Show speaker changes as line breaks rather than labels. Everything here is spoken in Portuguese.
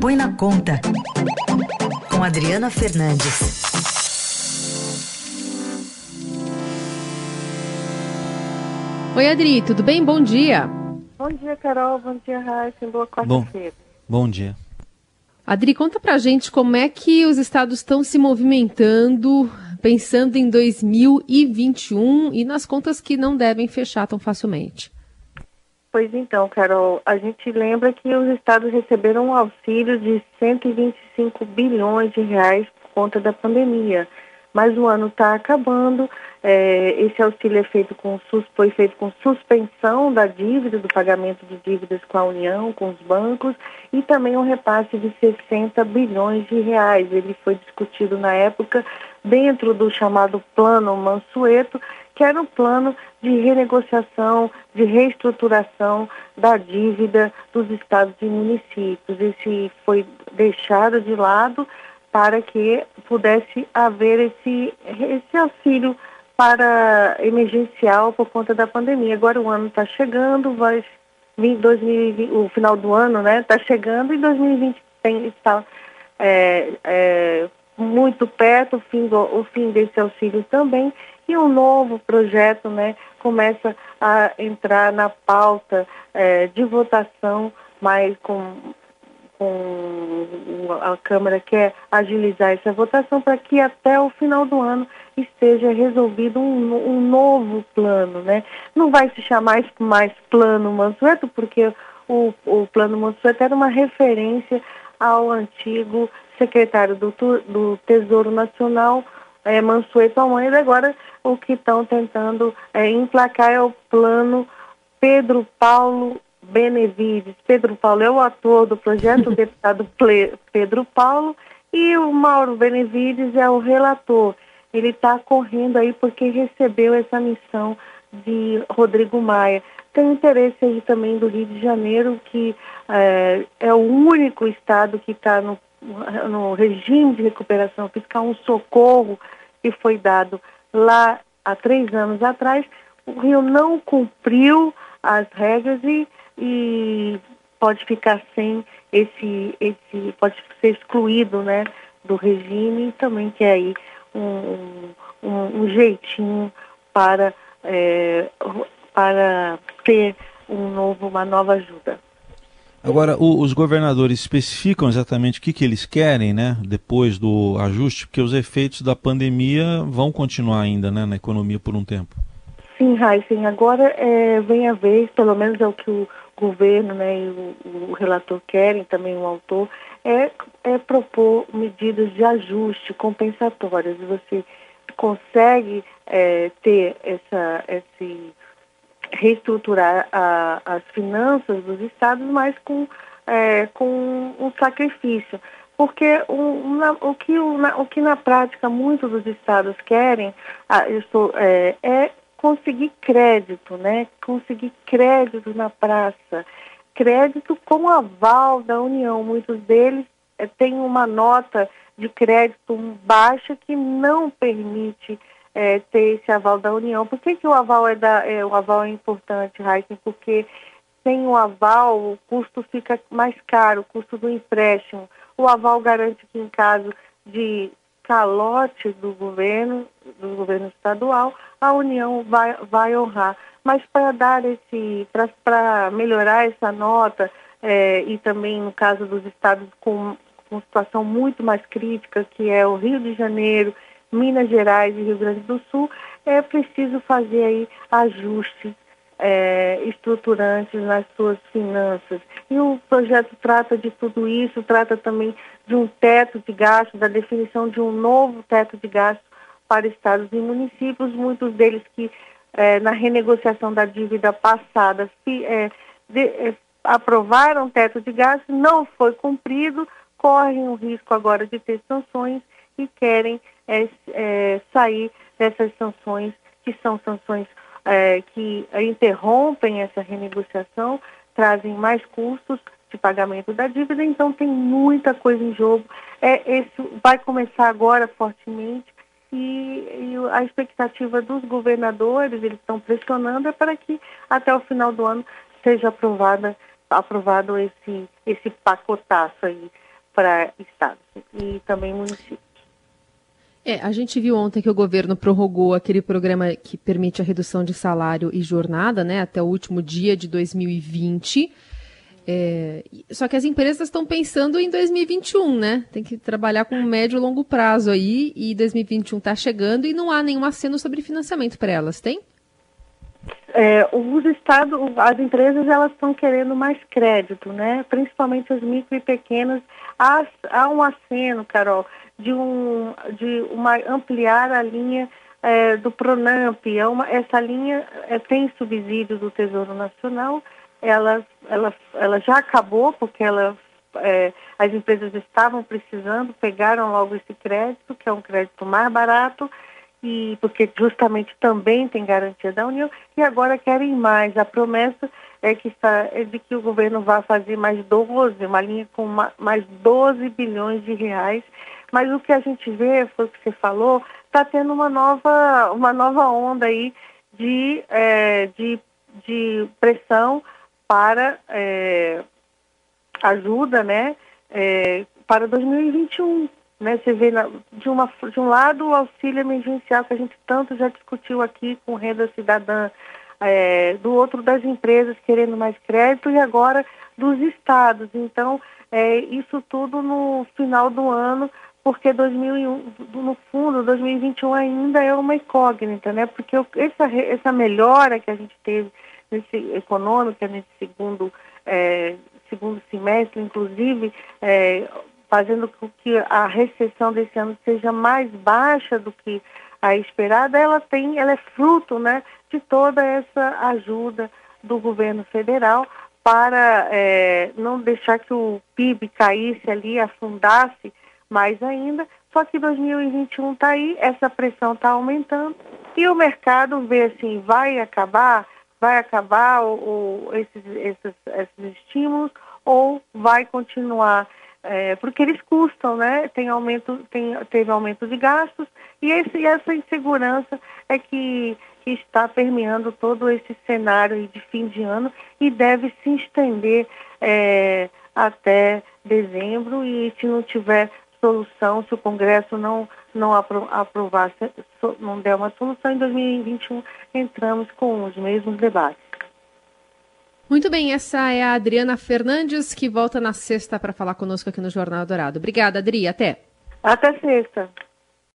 Põe na Conta, com Adriana Fernandes.
Oi, Adri, tudo bem? Bom dia.
Bom dia, Carol. Bom dia, Raíssa. Boa quarta-feira.
Bom, bom dia.
Adri, conta pra gente como é que os estados estão se movimentando, pensando em 2021 e nas contas que não devem fechar tão facilmente.
Pois então, Carol, a gente lembra que os estados receberam um auxílio de 125 bilhões de reais por conta da pandemia. Mas o ano está acabando, é, esse auxílio é feito com, foi feito com suspensão da dívida, do pagamento de dívidas com a União, com os bancos, e também um repasse de 60 bilhões de reais. Ele foi discutido na época dentro do chamado Plano Mansueto, que era um plano de renegociação, de reestruturação da dívida dos estados e municípios. Esse foi deixado de lado para que pudesse haver esse, esse auxílio para emergencial por conta da pandemia. Agora o ano está chegando, vai vir 2020, o final do ano, né? Está chegando e 2020 tem, está é, é, muito perto o fim, do, o fim desse auxílio também e um novo projeto né, começa a entrar na pauta é, de votação, mas com, com a Câmara quer agilizar essa votação para que até o final do ano esteja resolvido um, um novo plano. Né? Não vai se chamar mais Plano Mansueto, porque o, o Plano Mansueto era uma referência ao antigo secretário do, do Tesouro Nacional, é, Mansueto Almeida, agora o que estão tentando é, emplacar é o plano Pedro Paulo Benevides. Pedro Paulo é o ator do projeto, o deputado Pedro Paulo, e o Mauro Benevides é o relator. Ele está correndo aí porque recebeu essa missão de Rodrigo Maia. Tem interesse aí também do Rio de Janeiro, que é, é o único estado que está no, no regime de recuperação fiscal, um socorro que foi dado lá há três anos atrás, o Rio não cumpriu as regras e, e pode ficar sem esse, esse, pode ser excluído né, do regime e também quer aí um, um, um jeitinho para, é, para ter um novo, uma nova ajuda.
Agora, o, os governadores especificam exatamente o que, que eles querem, né, depois do ajuste, porque os efeitos da pandemia vão continuar ainda, né, na economia por um tempo.
Sim, Raíssen, agora é, vem a vez, pelo menos é o que o governo né, e o, o relator querem, também o autor, é, é propor medidas de ajuste compensatórias. Você consegue é, ter essa, esse reestruturar a, as finanças dos estados, mas com, é, com um sacrifício. Porque o, na, o, que, o, na, o que na prática muitos dos estados querem ah, isso, é, é conseguir crédito, né? Conseguir crédito na praça. Crédito com aval da União. Muitos deles é, têm uma nota de crédito baixa que não permite é, ter esse aval da União. Por que, que o aval é, da, é, o aval é importante, Heisen? Porque sem o aval o custo fica mais caro, o custo do empréstimo. O aval garante que em caso de calote do governo, do governo estadual, a União vai, vai honrar. Mas para dar esse, para melhorar essa nota, é, e também no caso dos estados com, com situação muito mais crítica, que é o Rio de Janeiro Minas Gerais e Rio Grande do Sul, é preciso fazer aí ajustes é, estruturantes nas suas finanças. E o projeto trata de tudo isso, trata também de um teto de gasto, da definição de um novo teto de gasto para estados e municípios, muitos deles que é, na renegociação da dívida passada se, é, de, é, aprovaram teto de gasto, não foi cumprido, correm o risco agora de ter sanções e querem é, é, sair dessas sanções, que são sanções é, que interrompem essa renegociação, trazem mais custos de pagamento da dívida, então tem muita coisa em jogo. É, esse vai começar agora fortemente e, e, a expectativa dos governadores, eles estão pressionando, é para que até o final do ano seja aprovada, aprovado esse, esse pacotaço aí para estados e também municípios.
É, a gente viu ontem que o governo prorrogou aquele programa que permite a redução de salário e jornada, né, até o último dia de 2020. É, só que as empresas estão pensando em 2021, né? Tem que trabalhar com médio e longo prazo aí, e 2021 está chegando e não há nenhum aceno sobre financiamento para elas, tem?
É, os estados, as empresas, elas estão querendo mais crédito, né? Principalmente as micro e pequenas. Há, há um aceno, Carol, de, um, de uma, ampliar a linha é, do Pronamp. É uma, essa linha é, tem subsídio do Tesouro Nacional, ela, ela, ela já acabou porque ela, é, as empresas estavam precisando, pegaram logo esse crédito, que é um crédito mais barato, e porque justamente também tem garantia da União, e agora querem mais. A promessa é que está é de que o governo vai fazer mais 12, uma linha com uma, mais 12 bilhões de reais mas o que a gente vê, foi o que você falou, está tendo uma nova, uma nova onda aí de, é, de, de pressão para é, ajuda né, é, para 2021. Né? Você vê na, de, uma, de um lado o auxílio emergencial que a gente tanto já discutiu aqui com renda cidadã, é, do outro das empresas querendo mais crédito e agora dos estados. Então, é, isso tudo no final do ano porque 2001, no fundo, 2021 ainda é uma incógnita, né? Porque essa, essa melhora que a gente teve nesse econômica nesse segundo é, segundo semestre, inclusive é, fazendo com que a recessão desse ano seja mais baixa do que a esperada, ela tem, ela é fruto, né, de toda essa ajuda do governo federal para é, não deixar que o PIB caísse ali, afundasse mais ainda. Só que 2021 está aí, essa pressão está aumentando e o mercado vê assim, vai acabar, vai acabar o, o esses, esses, esses estímulos ou vai continuar, é, porque eles custam, né? Tem aumento, tem, teve aumento de gastos e esse, essa insegurança é que, está permeando todo esse cenário de fim de ano e deve se estender é, até dezembro e se não tiver solução, se o Congresso não, não aprovar, não der uma solução, em 2021 entramos com os mesmos debates.
Muito bem, essa é a Adriana Fernandes, que volta na sexta para falar conosco aqui no Jornal Dourado. Obrigada, Adri. Até.
Até sexta.